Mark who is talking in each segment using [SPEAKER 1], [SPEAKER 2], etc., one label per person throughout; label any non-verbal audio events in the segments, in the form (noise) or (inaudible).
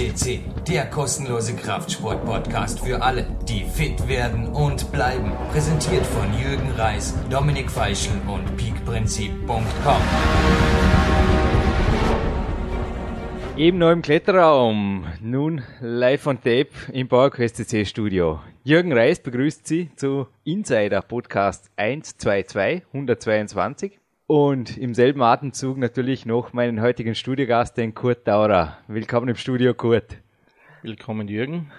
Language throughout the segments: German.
[SPEAKER 1] FCC, der kostenlose Kraftsport-Podcast für alle, die fit werden und bleiben. Präsentiert von Jürgen Reis, Dominik Feischl und peakprinzip.com.
[SPEAKER 2] Eben noch im Kletterraum, nun live on tape im PowerQuest CC Studio. Jürgen Reis begrüßt Sie zu Insider Podcast 122 122 und im selben Atemzug natürlich noch meinen heutigen Studiogast, den Kurt Daurer. Willkommen im Studio, Kurt.
[SPEAKER 3] Willkommen, Jürgen.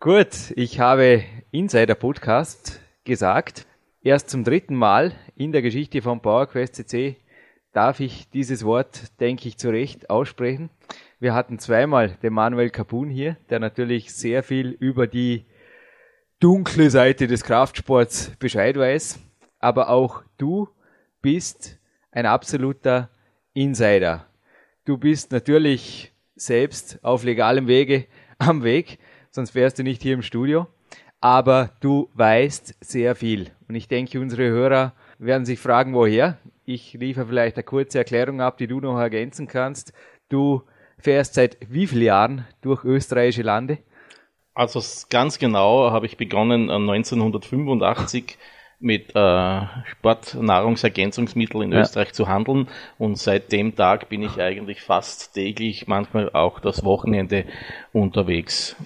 [SPEAKER 2] Gut, ich habe Insider Podcast gesagt. Erst zum dritten Mal in der Geschichte von PowerQuest CC darf ich dieses Wort, denke ich, zu Recht aussprechen. Wir hatten zweimal den Manuel Capun hier, der natürlich sehr viel über die dunkle Seite des Kraftsports Bescheid weiß. Aber auch du bist ein absoluter Insider. Du bist natürlich selbst auf legalem Wege (laughs) am Weg, sonst wärst du nicht hier im Studio. Aber du weißt sehr viel. Und ich denke, unsere Hörer werden sich fragen, woher. Ich liefere vielleicht eine kurze Erklärung ab, die du noch ergänzen kannst. Du fährst seit wie vielen Jahren durch österreichische Lande?
[SPEAKER 3] Also ganz genau habe ich begonnen 1985 äh, mit äh, Sportnahrungsergänzungsmitteln in ja. Österreich zu handeln. Und seit dem Tag bin ich eigentlich fast täglich, manchmal auch das Wochenende unterwegs.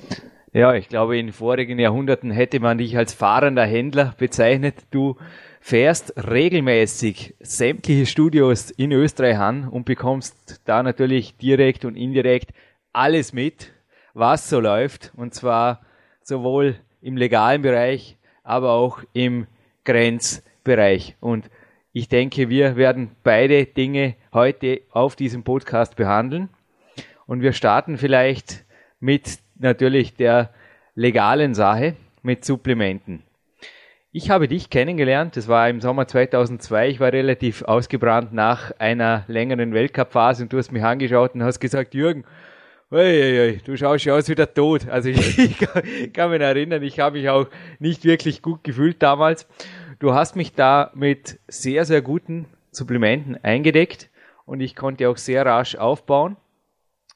[SPEAKER 2] Ja, ich glaube, in vorigen Jahrhunderten hätte man dich als fahrender Händler bezeichnet. Du fährst regelmäßig sämtliche Studios in Österreich an und bekommst da natürlich direkt und indirekt alles mit, was so läuft. Und zwar sowohl im legalen Bereich, aber auch im Grenzbereich. Und ich denke, wir werden beide Dinge heute auf diesem Podcast behandeln. Und wir starten vielleicht mit natürlich der legalen Sache, mit Supplementen. Ich habe dich kennengelernt, das war im Sommer 2002, ich war relativ ausgebrannt nach einer längeren Weltcup-Phase und du hast mich angeschaut und hast gesagt, Jürgen, oi, du schaust ja aus wie der Tod. Also ich, (laughs) ich kann mich erinnern, ich habe mich auch nicht wirklich gut gefühlt damals Du hast mich da mit sehr, sehr guten Supplementen eingedeckt und ich konnte auch sehr rasch aufbauen.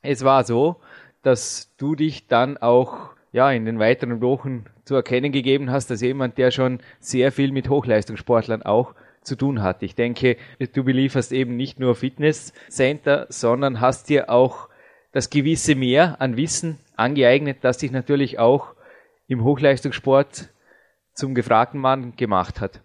[SPEAKER 2] Es war so, dass du dich dann auch ja, in den weiteren Wochen zu erkennen gegeben hast, als jemand, der schon sehr viel mit Hochleistungssportlern auch zu tun hat. Ich denke, du belieferst eben nicht nur Fitnesscenter, sondern hast dir auch das gewisse Mehr an Wissen angeeignet, das dich natürlich auch im Hochleistungssport zum gefragten Mann gemacht hat?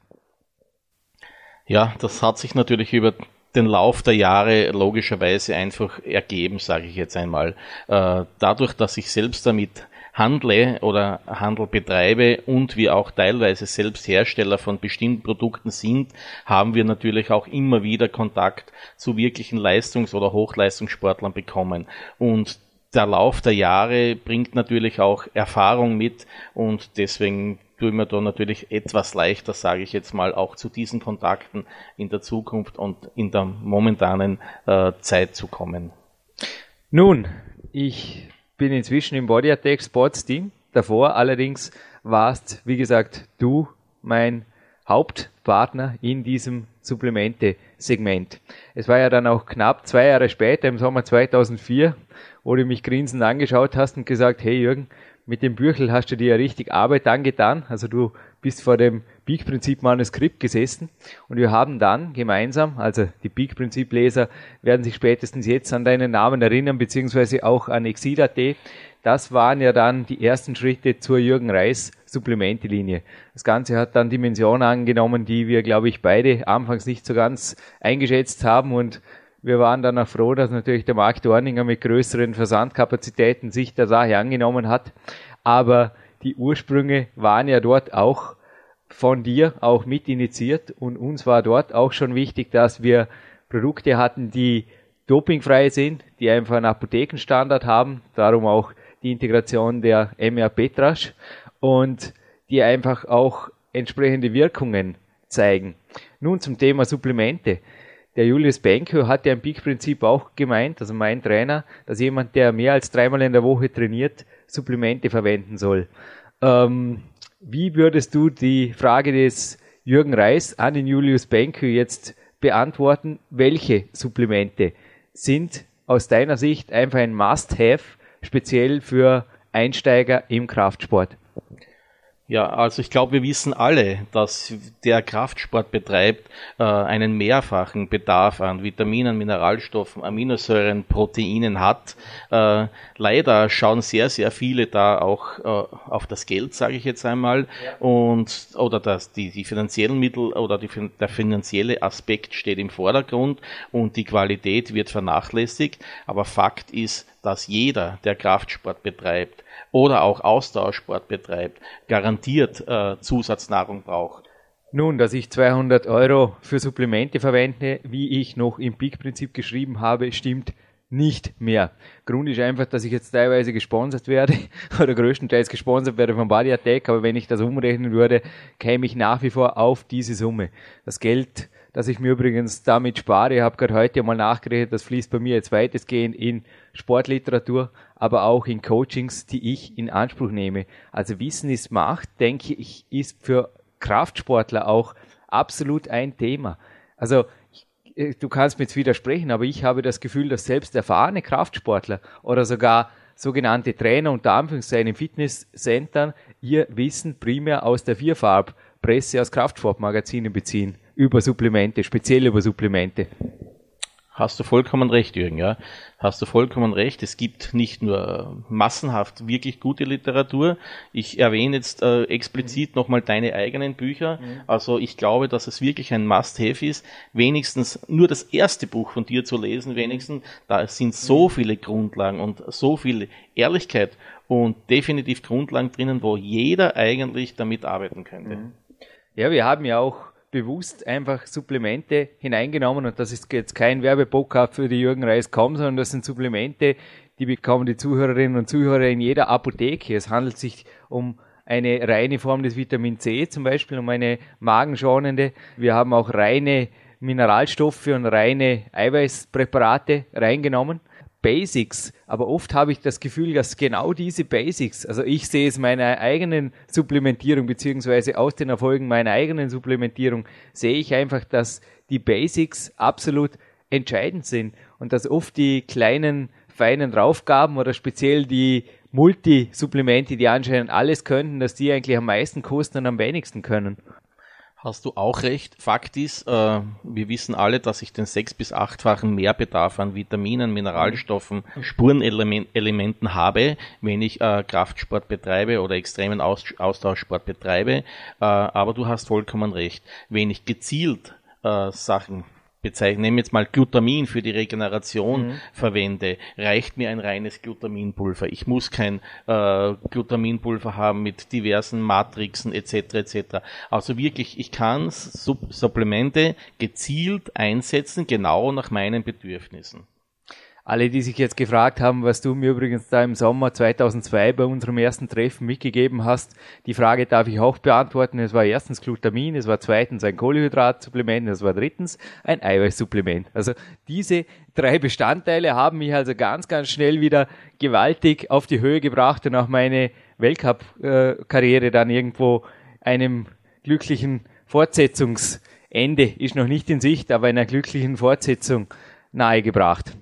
[SPEAKER 3] Ja, das hat sich natürlich über den Lauf der Jahre logischerweise einfach ergeben, sage ich jetzt einmal. Äh, dadurch, dass ich selbst damit handle oder Handel betreibe und wir auch teilweise selbst Hersteller von bestimmten Produkten sind, haben wir natürlich auch immer wieder Kontakt zu wirklichen Leistungs- oder Hochleistungssportlern bekommen. Und der Lauf der Jahre bringt natürlich auch Erfahrung mit und deswegen tue mir da natürlich etwas leichter, sage ich jetzt mal, auch zu diesen Kontakten in der Zukunft und in der momentanen äh, Zeit zu kommen.
[SPEAKER 2] Nun, ich bin inzwischen im Body Attack Sports Team. Davor allerdings warst, wie gesagt, du mein Hauptpartner in diesem Supplemente-Segment. Es war ja dann auch knapp zwei Jahre später, im Sommer 2004, wo du mich grinsend angeschaut hast und gesagt, hey Jürgen, mit dem Büchel hast du dir ja richtig Arbeit angetan. Also du bist vor dem Peak-Prinzip-Manuskript gesessen und wir haben dann gemeinsam, also die Peak-Prinzip-Leser werden sich spätestens jetzt an deinen Namen erinnern, beziehungsweise auch an Exida.at. Das waren ja dann die ersten Schritte zur Jürgen Reis Supplemente-Linie. Das Ganze hat dann Dimensionen angenommen, die wir, glaube ich, beide anfangs nicht so ganz eingeschätzt haben und wir waren dann auch froh, dass natürlich der Markt Dorninger mit größeren Versandkapazitäten sich der Sache angenommen hat. Aber die Ursprünge waren ja dort auch von dir auch mit initiiert und uns war dort auch schon wichtig, dass wir Produkte hatten, die dopingfrei sind, die einfach einen Apothekenstandard haben, darum auch die Integration der MR Petrasch und die einfach auch entsprechende Wirkungen zeigen. Nun zum Thema Supplemente der Julius Benko hat ja im Peak-Prinzip auch gemeint, also mein Trainer, dass jemand, der mehr als dreimal in der Woche trainiert, Supplemente verwenden soll. Ähm, wie würdest du die Frage des Jürgen Reis an den Julius Benko jetzt beantworten? Welche Supplemente sind aus deiner Sicht einfach ein Must-Have speziell für Einsteiger im Kraftsport?
[SPEAKER 3] Ja, also ich glaube, wir wissen alle, dass der Kraftsport betreibt, äh, einen mehrfachen Bedarf an Vitaminen, Mineralstoffen, Aminosäuren, Proteinen hat. Äh, leider schauen sehr, sehr viele da auch äh, auf das Geld, sage ich jetzt einmal, ja. und oder das, die, die finanziellen Mittel oder die, der finanzielle Aspekt steht im Vordergrund und die Qualität wird vernachlässigt. Aber Fakt ist, dass jeder, der Kraftsport betreibt, oder auch Austauschsport betreibt, garantiert äh, Zusatznahrung braucht.
[SPEAKER 2] Nun, dass ich 200 Euro für Supplemente verwende, wie ich noch im Peak-Prinzip geschrieben habe, stimmt nicht mehr. Grund ist einfach, dass ich jetzt teilweise gesponsert werde (laughs) oder größtenteils gesponsert werde von Body Attack, aber wenn ich das umrechnen würde, käme ich nach wie vor auf diese Summe. Das Geld, das ich mir übrigens damit spare, ich habe gerade heute mal nachgerechnet, das fließt bei mir jetzt weitestgehend in Sportliteratur, aber auch in Coachings, die ich in Anspruch nehme. Also Wissen ist Macht, denke ich, ist für Kraftsportler auch absolut ein Thema. Also äh, du kannst mir jetzt widersprechen, aber ich habe das Gefühl, dass selbst erfahrene Kraftsportler oder sogar sogenannte Trainer unter Anführungszeichen in Fitnesscentern ihr Wissen primär aus der Vierfarbpresse, aus Kraftsportmagazinen beziehen, über Supplemente, speziell über Supplemente.
[SPEAKER 3] Hast du vollkommen recht, Jürgen, ja. Hast du vollkommen recht. Es gibt nicht nur massenhaft wirklich gute Literatur. Ich erwähne jetzt äh, explizit mhm. nochmal deine eigenen Bücher. Mhm. Also ich glaube, dass es wirklich ein Must-Have ist, wenigstens nur das erste Buch von dir zu lesen, wenigstens. Da sind so mhm. viele Grundlagen und so viel Ehrlichkeit und definitiv Grundlagen drinnen, wo jeder eigentlich damit arbeiten könnte. Mhm.
[SPEAKER 2] Ja, wir haben ja auch bewusst einfach Supplemente hineingenommen und das ist jetzt kein Werbepodcast für die Jürgen Reis kaum, sondern das sind Supplemente, die bekommen die Zuhörerinnen und Zuhörer in jeder Apotheke. Es handelt sich um eine reine Form des Vitamin C, zum Beispiel um eine magenschonende. Wir haben auch reine Mineralstoffe und reine Eiweißpräparate reingenommen. Basics, aber oft habe ich das Gefühl, dass genau diese Basics, also ich sehe es meiner eigenen Supplementierung beziehungsweise aus den Erfolgen meiner eigenen Supplementierung, sehe ich einfach, dass die Basics absolut entscheidend sind und dass oft die kleinen, feinen Draufgaben oder speziell die Multisupplemente, die anscheinend alles könnten, dass die eigentlich am meisten kosten und am wenigsten können.
[SPEAKER 3] Hast du auch recht. Fakt ist, äh, wir wissen alle, dass ich den sechs- bis achtfachen Mehrbedarf an Vitaminen, Mineralstoffen, Spurenelementen habe, wenn ich äh, Kraftsport betreibe oder extremen Aus Austauschsport betreibe. Äh, aber du hast vollkommen recht. Wenn ich gezielt äh, Sachen bezeichne, nehme jetzt mal Glutamin für die Regeneration mhm. verwende, reicht mir ein reines Glutaminpulver. Ich muss kein äh, Glutaminpulver haben mit diversen Matrixen etc. etc. Also wirklich, ich kann Supp Supplemente gezielt einsetzen, genau nach meinen Bedürfnissen.
[SPEAKER 2] Alle, die sich jetzt gefragt haben, was du mir übrigens da im Sommer 2002 bei unserem ersten Treffen mitgegeben hast, die Frage darf ich auch beantworten. Es war erstens Glutamin, es war zweitens ein Kohlenhydratsupplement, es war drittens ein Eiweißsupplement. Also diese drei Bestandteile haben mich also ganz, ganz schnell wieder gewaltig auf die Höhe gebracht und auch meine Weltcup-Karriere dann irgendwo einem glücklichen Fortsetzungsende ist noch nicht in Sicht, aber einer glücklichen Fortsetzung nahegebracht.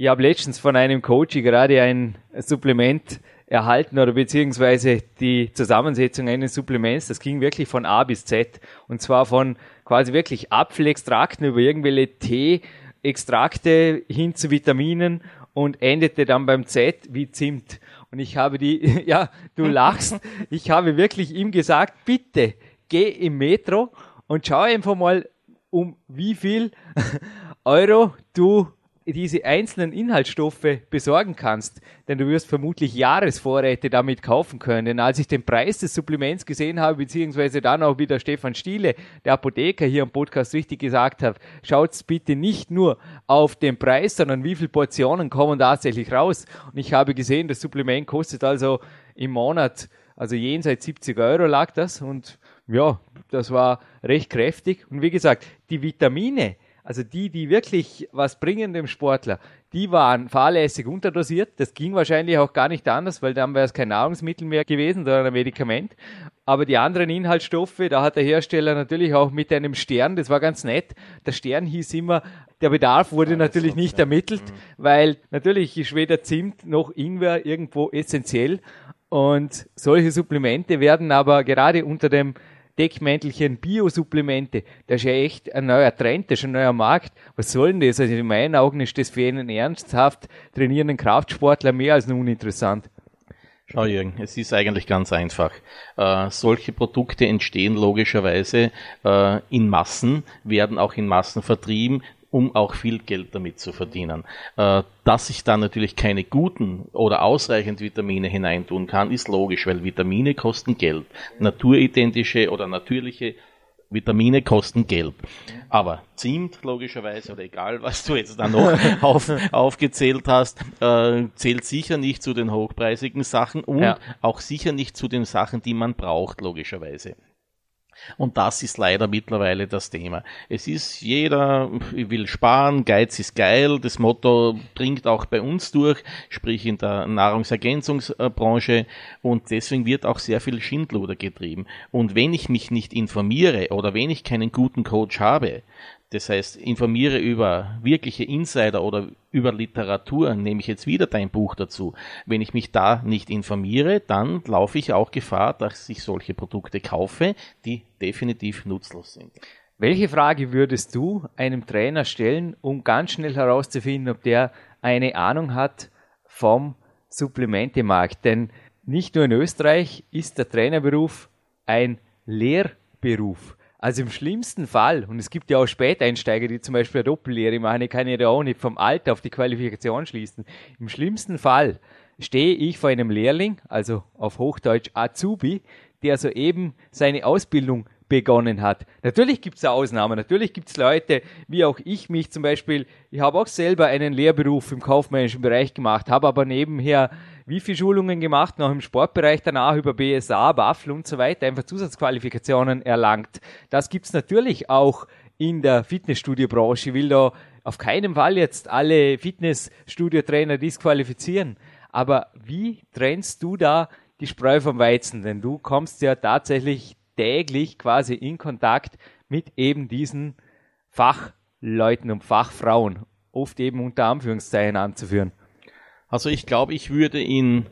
[SPEAKER 2] Ich habe letztens von einem Coach gerade ein Supplement erhalten oder beziehungsweise die Zusammensetzung eines Supplements. Das ging wirklich von A bis Z. Und zwar von quasi wirklich Apfelextrakten über irgendwelche Tee-Extrakte hin zu Vitaminen und endete dann beim Z wie Zimt. Und ich habe die, (laughs) ja, du lachst, ich habe wirklich ihm gesagt, bitte geh im Metro und schau einfach mal, um wie viel (laughs) Euro du diese einzelnen Inhaltsstoffe besorgen kannst, denn du wirst vermutlich Jahresvorräte damit kaufen können. Als ich den Preis des Supplements gesehen habe, beziehungsweise dann auch wieder Stefan Stiele, der Apotheker hier im Podcast richtig gesagt hat, schaut bitte nicht nur auf den Preis, sondern wie viele Portionen kommen tatsächlich raus. Und ich habe gesehen, das Supplement kostet also im Monat, also jenseits 70 Euro lag das und ja, das war recht kräftig. Und wie gesagt, die Vitamine, also die, die wirklich was bringen dem Sportler, die waren fahrlässig unterdosiert. Das ging wahrscheinlich auch gar nicht anders, weil dann wäre es kein Nahrungsmittel mehr gewesen, sondern ein Medikament. Aber die anderen Inhaltsstoffe, da hat der Hersteller natürlich auch mit einem Stern, das war ganz nett. Der Stern hieß immer, der Bedarf wurde ja, natürlich nicht ja. ermittelt, mhm. weil natürlich ist weder Zimt noch Ingwer irgendwo essentiell. Und solche Supplemente werden aber gerade unter dem Deckmäntelchen Biosupplemente, das ist ja echt ein neuer Trend, das ist ein neuer Markt. Was soll denn das? Also in meinen Augen ist das für einen ernsthaft trainierenden Kraftsportler mehr als nun interessant.
[SPEAKER 3] Schau Jürgen, es ist eigentlich ganz einfach. Äh, solche Produkte entstehen logischerweise äh, in Massen, werden auch in Massen vertrieben, um auch viel Geld damit zu verdienen. Äh, dass ich da natürlich keine guten oder ausreichend Vitamine hineintun kann, ist logisch, weil Vitamine kosten Geld. Naturidentische oder natürliche Vitamine kosten Geld. Aber Zimt, logischerweise, oder egal, was du jetzt da noch (laughs) auf, aufgezählt hast, äh, zählt sicher nicht zu den hochpreisigen Sachen und ja. auch sicher nicht zu den Sachen, die man braucht, logischerweise. Und das ist leider mittlerweile das Thema. Es ist jeder will sparen, Geiz ist geil. Das Motto dringt auch bei uns durch, sprich in der Nahrungsergänzungsbranche. Und deswegen wird auch sehr viel Schindluder getrieben. Und wenn ich mich nicht informiere oder wenn ich keinen guten Coach habe, das heißt, informiere über wirkliche Insider oder über Literatur, nehme ich jetzt wieder dein Buch dazu. Wenn ich mich da nicht informiere, dann laufe ich auch Gefahr, dass ich solche Produkte kaufe, die definitiv nutzlos sind.
[SPEAKER 2] Welche Frage würdest du einem Trainer stellen, um ganz schnell herauszufinden, ob der eine Ahnung hat vom Supplementemarkt? Denn nicht nur in Österreich ist der Trainerberuf ein Lehrberuf. Also im schlimmsten Fall, und es gibt ja auch Späteinsteiger, die zum Beispiel eine Doppellehre machen, ich kann ja auch nicht vom Alter auf die Qualifikation schließen. Im schlimmsten Fall stehe ich vor einem Lehrling, also auf Hochdeutsch Azubi, der soeben seine Ausbildung begonnen hat. Natürlich gibt es Ausnahmen, natürlich gibt es Leute, wie auch ich mich zum Beispiel, ich habe auch selber einen Lehrberuf im kaufmännischen Bereich gemacht, habe aber nebenher wie viele Schulungen gemacht, noch im Sportbereich danach über BSA, Waffel und so weiter, einfach Zusatzqualifikationen erlangt. Das gibt es natürlich auch in der Fitnessstudiobranche. Ich will da auf keinen Fall jetzt alle Fitnessstudiotrainer disqualifizieren. Aber wie trennst du da die Spreu vom Weizen? Denn du kommst ja tatsächlich täglich quasi in Kontakt mit eben diesen Fachleuten und Fachfrauen, oft eben unter Anführungszeichen anzuführen.
[SPEAKER 3] Also ich glaube, ich würde ihn,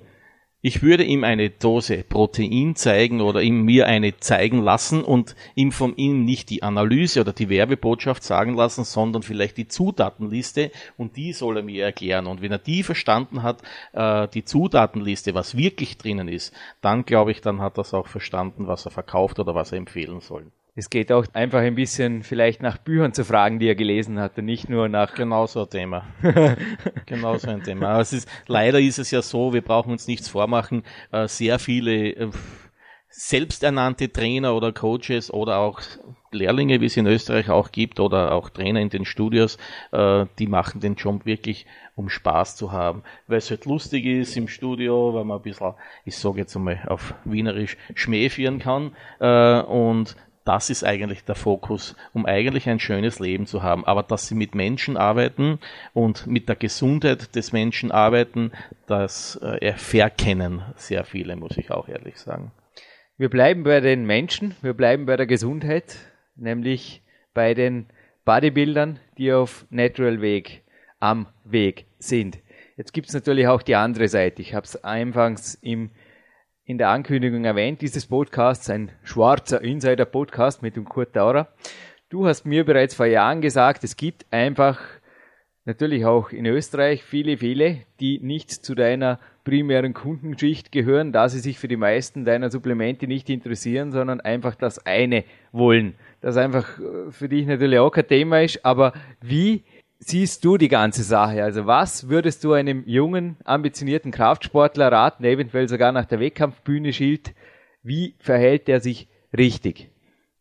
[SPEAKER 3] ich würde ihm eine Dose Protein zeigen oder ihm mir eine zeigen lassen und ihm von ihm nicht die Analyse oder die Werbebotschaft sagen lassen, sondern vielleicht die Zutatenliste und die soll er mir erklären. Und wenn er die verstanden hat, äh, die Zutatenliste, was wirklich drinnen ist, dann glaube ich, dann hat er es auch verstanden, was er verkauft oder was er empfehlen soll.
[SPEAKER 2] Es geht auch einfach ein bisschen vielleicht nach Büchern zu fragen, die er gelesen hat und nicht nur nach.
[SPEAKER 3] Genau so ein Thema. (laughs) genau so ein Thema. Aber es ist, leider ist es ja so, wir brauchen uns nichts vormachen, äh, sehr viele äh, selbsternannte Trainer oder Coaches oder auch Lehrlinge, wie es in Österreich auch gibt, oder auch Trainer in den Studios, äh, die machen den Job wirklich, um Spaß zu haben. Weil es halt lustig ist im Studio, weil man ein bisschen, ich sage jetzt einmal auf Wienerisch, schmäfieren kann. und das ist eigentlich der Fokus, um eigentlich ein schönes Leben zu haben. Aber dass sie mit Menschen arbeiten und mit der Gesundheit des Menschen arbeiten, das äh, verkennen sehr viele, muss ich auch ehrlich sagen.
[SPEAKER 2] Wir bleiben bei den Menschen, wir bleiben bei der Gesundheit, nämlich bei den Bodybuildern, die auf Natural Weg am Weg sind. Jetzt gibt es natürlich auch die andere Seite. Ich habe es anfangs im in der Ankündigung erwähnt, dieses Podcasts, ein schwarzer Insider-Podcast mit dem Kurt Daurer. Du hast mir bereits vor Jahren gesagt, es gibt einfach natürlich auch in Österreich viele, viele, die nicht zu deiner primären Kundenschicht gehören, da sie sich für die meisten deiner Supplemente nicht interessieren, sondern einfach das eine wollen. Das einfach äh, für dich natürlich auch kein Thema ist, aber wie siehst du die ganze Sache? Also was würdest du einem jungen, ambitionierten Kraftsportler raten, eventuell sogar nach der Wettkampfbühne schielt? Wie verhält er sich richtig?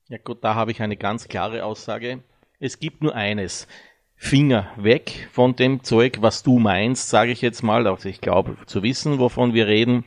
[SPEAKER 3] Ja gut, da habe ich eine ganz klare Aussage. Es gibt nur eines. Finger weg von dem Zeug, was du meinst, sage ich jetzt mal. Also ich glaube zu wissen, wovon wir reden.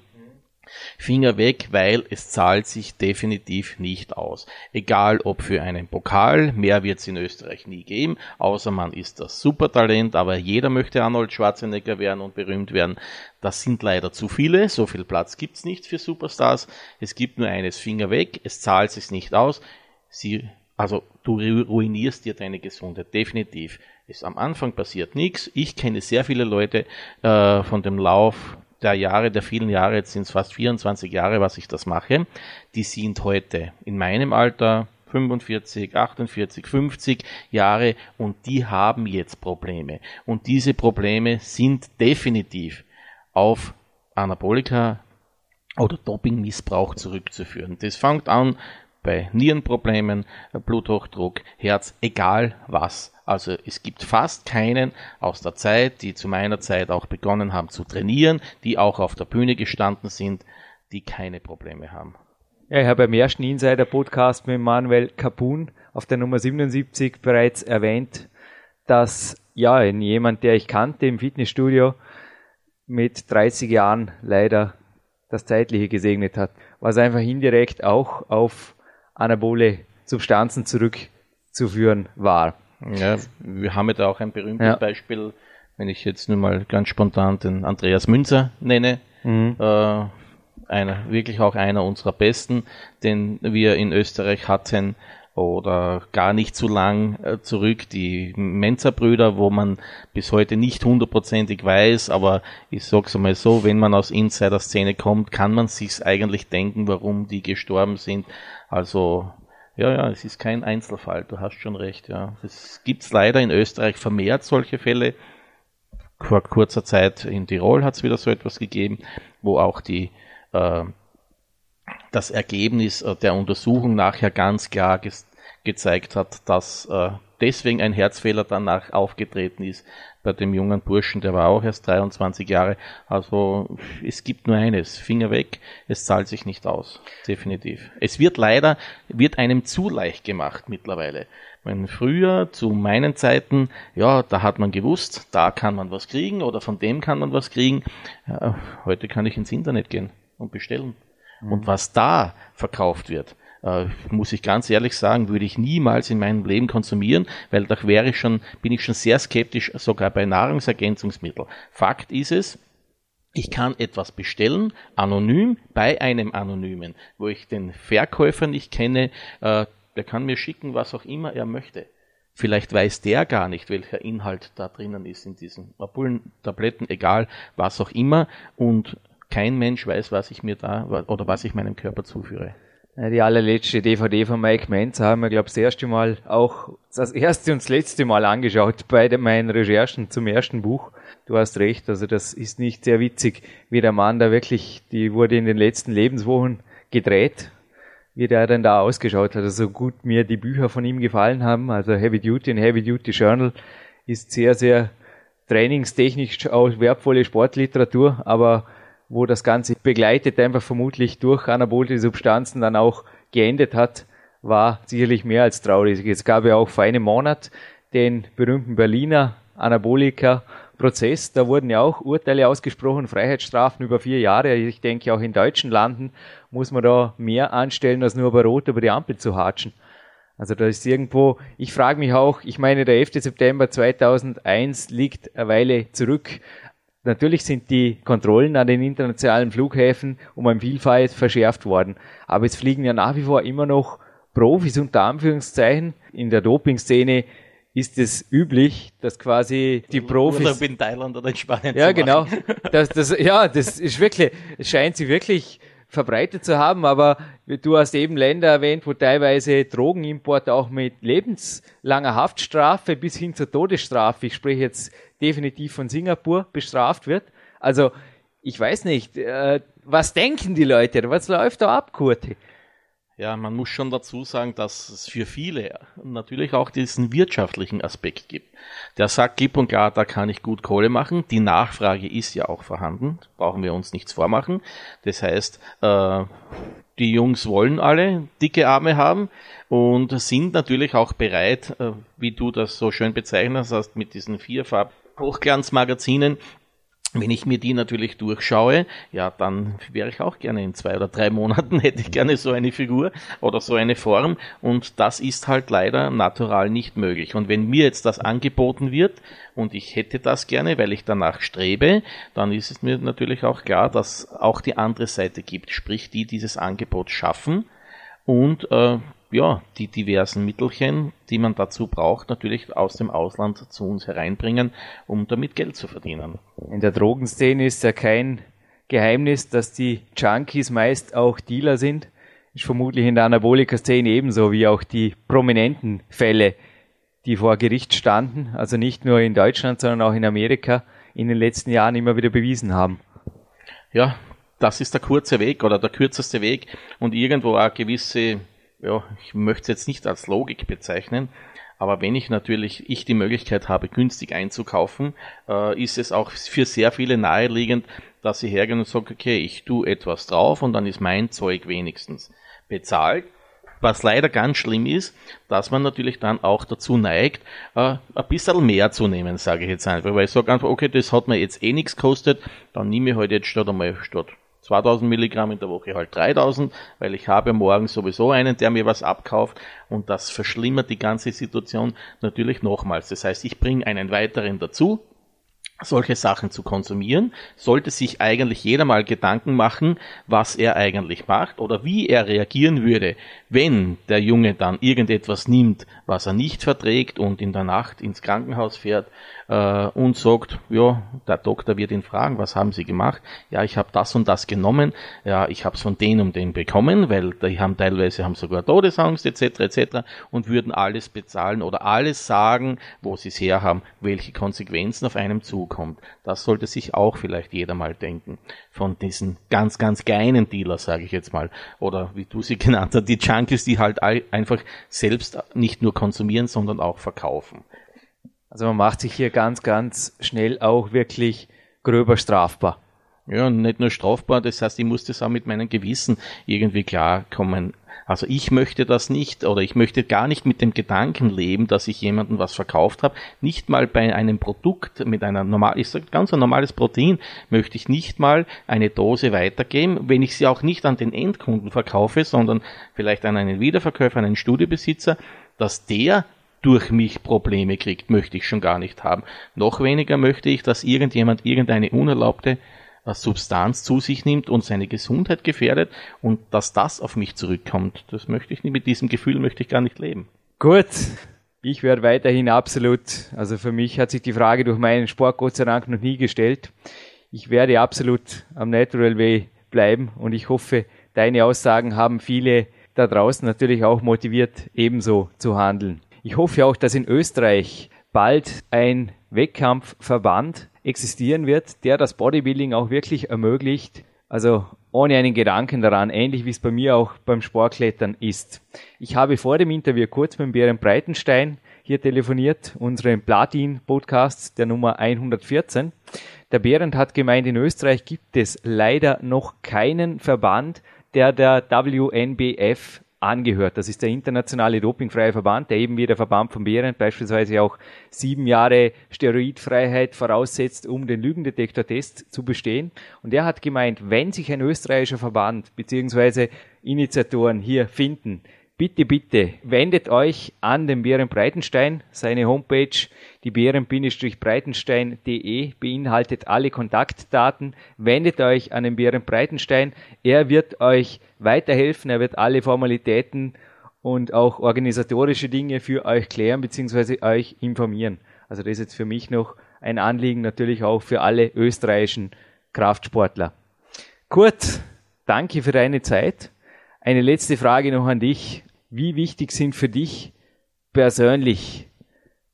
[SPEAKER 3] Finger weg, weil es zahlt sich definitiv nicht aus. Egal ob für einen Pokal, mehr wird es in Österreich nie geben, außer man ist das Supertalent, aber jeder möchte Arnold Schwarzenegger werden und berühmt werden. Das sind leider zu viele, so viel Platz gibt's nicht für Superstars. Es gibt nur eines Finger weg, es zahlt sich nicht aus. Sie, also du ruinierst dir deine Gesundheit, definitiv. Es, am Anfang passiert nichts. Ich kenne sehr viele Leute äh, von dem Lauf der Jahre, der vielen Jahre, jetzt sind es fast 24 Jahre, was ich das mache, die sind heute in meinem Alter 45, 48, 50 Jahre und die haben jetzt Probleme. Und diese Probleme sind definitiv auf Anabolika oder Dopingmissbrauch zurückzuführen. Das fängt an bei Nierenproblemen, Bluthochdruck, Herz, egal was. Also es gibt fast keinen aus der Zeit, die zu meiner Zeit auch begonnen haben zu trainieren, die auch auf der Bühne gestanden sind, die keine Probleme haben.
[SPEAKER 2] Ja, ich habe beim ersten Insider-Podcast mit Manuel Capun auf der Nummer 77 bereits erwähnt, dass ja, jemand, der ich kannte im Fitnessstudio, mit 30 Jahren leider das Zeitliche gesegnet hat, was einfach indirekt auch auf anabole Substanzen zurückzuführen war.
[SPEAKER 3] Ja, wir haben ja da auch ein berühmtes ja. Beispiel, wenn ich jetzt nur mal ganz spontan den Andreas Münzer nenne. Mhm. Äh, einer, wirklich auch einer unserer besten, den wir in Österreich hatten oder gar nicht so lang äh, zurück, die Menzer-Brüder, wo man bis heute nicht hundertprozentig weiß, aber ich sag's einmal so, wenn man aus Insider-Szene kommt, kann man sich's eigentlich denken, warum die gestorben sind. Also ja, ja, es ist kein Einzelfall, du hast schon recht, ja. Es gibt leider in Österreich vermehrt solche Fälle. Vor kurzer Zeit in Tirol hat es wieder so etwas gegeben, wo auch die äh, das Ergebnis äh, der Untersuchung nachher ganz klar gezeigt hat, dass äh, deswegen ein Herzfehler danach aufgetreten ist bei dem jungen Burschen, der war auch erst 23 Jahre. Also es gibt nur eines, Finger weg, es zahlt sich nicht aus, definitiv. Es wird leider, wird einem zu leicht gemacht mittlerweile. Wenn früher zu meinen Zeiten, ja, da hat man gewusst, da kann man was kriegen oder von dem kann man was kriegen. Ja, heute kann ich ins Internet gehen und bestellen. Mhm. Und was da verkauft wird, äh, muss ich ganz ehrlich sagen, würde ich niemals in meinem Leben konsumieren, weil da wäre ich schon, bin ich schon sehr skeptisch, sogar bei Nahrungsergänzungsmitteln. Fakt ist es, ich kann etwas bestellen, anonym, bei einem Anonymen, wo ich den Verkäufer nicht kenne, äh, der kann mir schicken, was auch immer er möchte. Vielleicht weiß der gar nicht, welcher Inhalt da drinnen ist in diesen Tabletten, egal was auch immer. Und kein Mensch weiß, was ich mir da oder was ich meinem Körper zuführe.
[SPEAKER 2] Die allerletzte DVD von Mike Menz haben wir, glaube ich, das erste Mal auch, das erste und das letzte Mal angeschaut bei meinen Recherchen zum ersten Buch. Du hast recht, also das ist nicht sehr witzig, wie der Mann da wirklich, die wurde in den letzten Lebenswochen gedreht, wie der dann da ausgeschaut hat. Also so gut mir die Bücher von ihm gefallen haben, also Heavy Duty und Heavy Duty Journal ist sehr, sehr trainingstechnisch auch wertvolle Sportliteratur, aber wo das Ganze begleitet einfach vermutlich durch anabolische Substanzen dann auch geendet hat, war sicherlich mehr als traurig. Es gab ja auch vor einem Monat den berühmten Berliner Anabolika-Prozess. Da wurden ja auch Urteile ausgesprochen, Freiheitsstrafen über vier Jahre. Ich denke, auch in deutschen Landen muss man da mehr anstellen, als nur bei Rot über die Ampel zu hatschen. Also da ist irgendwo, ich frage mich auch, ich meine, der 11. September 2001 liegt eine Weile zurück. Natürlich sind die Kontrollen an den internationalen Flughäfen um ein Vielfalt verschärft worden. Aber es fliegen ja nach wie vor immer noch Profis unter Anführungszeichen. In der Doping-Szene ist es üblich, dass quasi die Profis.
[SPEAKER 3] Oder in Thailand oder in Spanien.
[SPEAKER 2] Ja, genau. Das, das, ja, das ist wirklich, es scheint sich wirklich verbreitet zu haben, aber du hast eben Länder erwähnt, wo teilweise Drogenimport auch mit lebenslanger Haftstrafe bis hin zur Todesstrafe, ich spreche jetzt definitiv von Singapur, bestraft wird. Also ich weiß nicht, äh, was denken die Leute, was läuft da ab, Kurti?
[SPEAKER 3] Ja, man muss schon dazu sagen, dass es für viele natürlich auch diesen wirtschaftlichen Aspekt gibt. Der sagt gib und klar, da kann ich gut Kohle machen. Die Nachfrage ist ja auch vorhanden, brauchen wir uns nichts vormachen. Das heißt, äh, die Jungs wollen alle dicke Arme haben und sind natürlich auch bereit, äh, wie du das so schön bezeichnet hast, mit diesen vierfarb Hochglanzmagazinen wenn ich mir die natürlich durchschaue, ja, dann wäre ich auch gerne in zwei oder drei Monaten, (laughs) hätte ich gerne so eine Figur oder so eine Form. Und das ist halt leider natural nicht möglich. Und wenn mir jetzt das angeboten wird und ich hätte das gerne, weil ich danach strebe, dann ist es mir natürlich auch klar, dass auch die andere Seite gibt, sprich die dieses Angebot schaffen und äh, ja, die diversen Mittelchen, die man dazu braucht, natürlich aus dem Ausland zu uns hereinbringen, um damit Geld zu verdienen.
[SPEAKER 2] In der Drogenszene ist ja kein Geheimnis, dass die Junkies meist auch Dealer sind. Ist vermutlich in der Anabolika-Szene ebenso wie auch die prominenten Fälle, die vor Gericht standen, also nicht nur in Deutschland, sondern auch in Amerika in den letzten Jahren immer wieder bewiesen haben.
[SPEAKER 3] Ja, das ist der kurze Weg oder der kürzeste Weg und irgendwo eine gewisse ja, ich möchte es jetzt nicht als Logik bezeichnen, aber wenn ich natürlich ich die Möglichkeit habe, günstig einzukaufen, äh, ist es auch für sehr viele naheliegend, dass sie hergehen und sagen, okay, ich tue etwas drauf und dann ist mein Zeug wenigstens bezahlt. Was leider ganz schlimm ist, dass man natürlich dann auch dazu neigt, äh, ein bisschen mehr zu nehmen, sage ich jetzt einfach. Weil ich sage einfach, okay, das hat mir jetzt eh nichts gekostet, dann nehme ich halt jetzt statt einmal statt 2000 Milligramm in der Woche halt 3000, weil ich habe morgen sowieso einen, der mir was abkauft und das verschlimmert die ganze Situation natürlich nochmals. Das heißt, ich bringe einen weiteren dazu, solche Sachen zu konsumieren, sollte sich eigentlich jeder mal Gedanken machen, was er eigentlich macht oder wie er reagieren würde, wenn der Junge dann irgendetwas nimmt, was er nicht verträgt und in der Nacht ins Krankenhaus fährt äh, und sagt, ja, der Doktor wird ihn fragen, was haben Sie gemacht? Ja, ich habe das und das genommen, ja, ich habe es von den und den bekommen, weil die haben teilweise haben sogar Todesangst etc. etc. und würden alles bezahlen oder alles sagen, wo sie es herhaben, welche Konsequenzen auf einem zukommt. Das sollte sich auch vielleicht jeder mal denken. Von diesen ganz, ganz kleinen Dealer, sage ich jetzt mal, oder wie du sie (laughs) genannt hast, die Junkies, die halt einfach selbst nicht nur konsumieren, sondern auch verkaufen.
[SPEAKER 2] Also man macht sich hier ganz, ganz schnell auch wirklich gröber strafbar.
[SPEAKER 3] Ja, nicht nur strafbar, das heißt, ich muss das auch mit meinem Gewissen irgendwie klarkommen. Also ich möchte das nicht oder ich möchte gar nicht mit dem Gedanken leben, dass ich jemandem was verkauft habe. Nicht mal bei einem Produkt mit einer normal, ich sage ganz ein normales Protein, möchte ich nicht mal eine Dose weitergeben, wenn ich sie auch nicht an den Endkunden verkaufe, sondern vielleicht an einen Wiederverkäufer, einen Studiobesitzer, dass der durch mich Probleme kriegt, möchte ich schon gar nicht haben. Noch weniger möchte ich, dass irgendjemand irgendeine unerlaubte äh, Substanz zu sich nimmt und seine Gesundheit gefährdet und dass das auf mich zurückkommt. Das möchte ich nicht, mit diesem Gefühl möchte ich gar nicht leben.
[SPEAKER 2] Gut. Ich werde weiterhin absolut, also für mich hat sich die Frage durch meinen Sport Gott sei Dank noch nie gestellt. Ich werde absolut am Natural Way bleiben und ich hoffe, deine Aussagen haben viele da draußen natürlich auch motiviert, ebenso zu handeln. Ich hoffe auch, dass in Österreich bald ein Wettkampfverband existieren wird, der das Bodybuilding auch wirklich ermöglicht. Also ohne einen Gedanken daran, ähnlich wie es bei mir auch beim Sportklettern ist. Ich habe vor dem Interview kurz mit Bären Breitenstein hier telefoniert, unseren Platin-Podcast der Nummer 114. Der Behrend hat gemeint, in Österreich gibt es leider noch keinen Verband, der der WNBF angehört. Das ist der internationale dopingfreie Verband, der eben wie der Verband von Behrendt beispielsweise auch sieben Jahre Steroidfreiheit voraussetzt, um den Lügendetektortest zu bestehen. Und er hat gemeint, wenn sich ein österreichischer Verband bzw. Initiatoren hier finden, bitte, bitte wendet euch an den Bären Breitenstein. Seine Homepage, die bären-breitenstein.de, beinhaltet alle Kontaktdaten. Wendet euch an den Bären Breitenstein. Er wird euch weiterhelfen. Er wird alle Formalitäten und auch organisatorische Dinge für euch klären bzw. euch informieren. Also das ist jetzt für mich noch ein Anliegen, natürlich auch für alle österreichischen Kraftsportler. Kurt, danke für deine Zeit. Eine letzte Frage noch an dich. Wie wichtig sind für dich persönlich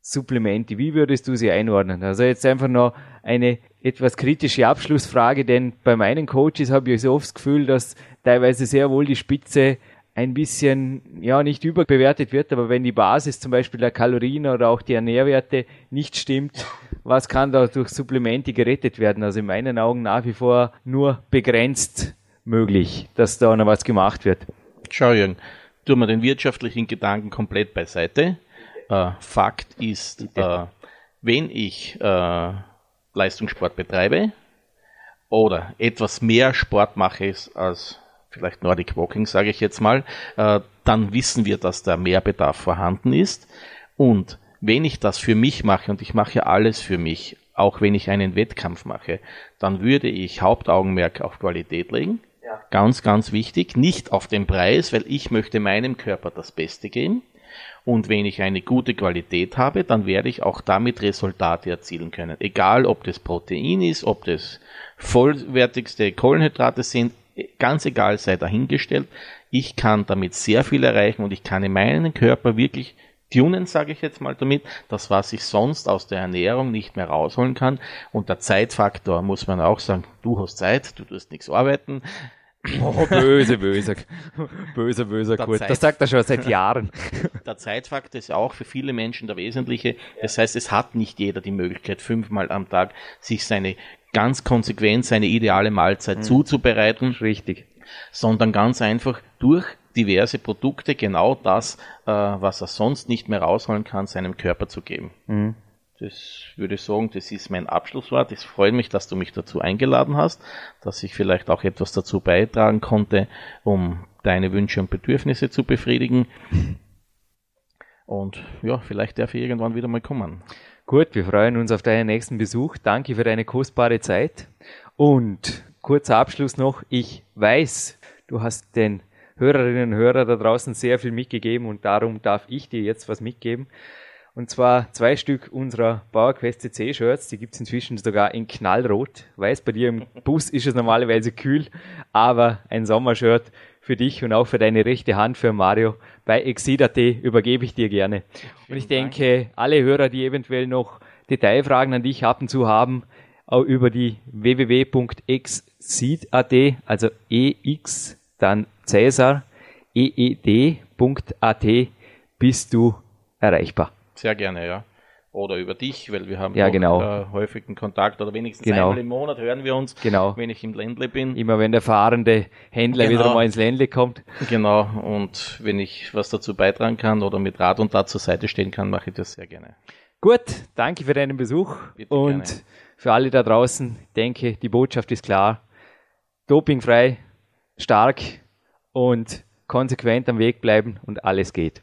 [SPEAKER 2] Supplemente? Wie würdest du sie einordnen? Also jetzt einfach noch eine etwas kritische Abschlussfrage, denn bei meinen Coaches habe ich so oft das Gefühl, dass teilweise sehr wohl die Spitze ein bisschen, ja, nicht überbewertet wird, aber wenn die Basis zum Beispiel der Kalorien oder auch die Nährwerte nicht stimmt, was kann da durch Supplemente gerettet werden? Also in meinen Augen nach wie vor nur begrenzt möglich, dass da noch was gemacht wird.
[SPEAKER 3] Schau, Jürgen, tun wir den wirtschaftlichen Gedanken komplett beiseite. Äh, Fakt ist, äh, wenn ich äh, Leistungssport betreibe, oder etwas mehr Sport mache als vielleicht Nordic Walking, sage ich jetzt mal, äh, dann wissen wir, dass da Mehrbedarf vorhanden ist. Und wenn ich das für mich mache und ich mache alles für mich, auch wenn ich einen Wettkampf mache, dann würde ich Hauptaugenmerk auf Qualität legen. Ja. Ganz, ganz wichtig. Nicht auf den Preis, weil ich möchte meinem Körper das Beste geben. Und wenn ich eine gute Qualität habe, dann werde ich auch damit Resultate erzielen können. Egal, ob das Protein ist, ob das vollwertigste Kohlenhydrate sind, ganz egal, sei dahingestellt. Ich kann damit sehr viel erreichen und ich kann in meinen Körper wirklich tunen, sage ich jetzt mal damit, das, was ich sonst aus der Ernährung nicht mehr rausholen kann. Und der Zeitfaktor muss man auch sagen, du hast Zeit, du tust nichts arbeiten.
[SPEAKER 2] Oh, böse, böse, böse, böse, gut. Das sagt er schon seit Jahren. (laughs)
[SPEAKER 3] Der Zeitfaktor ist auch für viele Menschen der wesentliche. Das heißt, es hat nicht jeder die Möglichkeit, fünfmal am Tag sich seine ganz konsequent, seine ideale Mahlzeit mhm. zuzubereiten.
[SPEAKER 2] Richtig.
[SPEAKER 3] Sondern ganz einfach durch diverse Produkte genau das, äh, was er sonst nicht mehr rausholen kann, seinem Körper zu geben. Mhm. Das würde ich sagen, das ist mein Abschlusswort. Es freut mich, dass du mich dazu eingeladen hast, dass ich vielleicht auch etwas dazu beitragen konnte, um deine Wünsche und Bedürfnisse zu befriedigen. Und ja, vielleicht darf ich irgendwann wieder mal kommen.
[SPEAKER 2] Gut, wir freuen uns auf deinen nächsten Besuch. Danke für deine kostbare Zeit. Und kurzer Abschluss noch. Ich weiß, du hast den Hörerinnen und Hörern da draußen sehr viel mitgegeben und darum darf ich dir jetzt was mitgeben. Und zwar zwei Stück unserer PowerQuest CC Shirts, die gibt's inzwischen sogar in Knallrot. Weiß, bei dir im Bus ist es normalerweise kühl, aber ein Sommershirt für dich und auch für deine rechte Hand für Mario bei Exid.at übergebe ich dir gerne. und ich denke, alle Hörer, die eventuell noch Detailfragen an dich ab und zu haben, auch über die www.exid.at, also EX, dann Cäsar, eed.at, bist du erreichbar.
[SPEAKER 3] Sehr gerne, ja. Oder über dich, weil wir haben
[SPEAKER 2] ja, genau.
[SPEAKER 3] äh, häufigen Kontakt oder wenigstens genau. einmal im Monat hören wir uns,
[SPEAKER 2] genau.
[SPEAKER 3] wenn ich im Ländle bin.
[SPEAKER 2] Immer wenn der fahrende Händler genau. wieder mal ins Ländle kommt.
[SPEAKER 3] Genau, und wenn ich was dazu beitragen kann oder mit Rat und Tat zur Seite stehen kann, mache ich das sehr gerne.
[SPEAKER 2] Gut, danke für deinen Besuch Bitte und gerne. für alle da draußen, denke, die Botschaft ist klar. Dopingfrei, stark und konsequent am Weg bleiben und alles geht.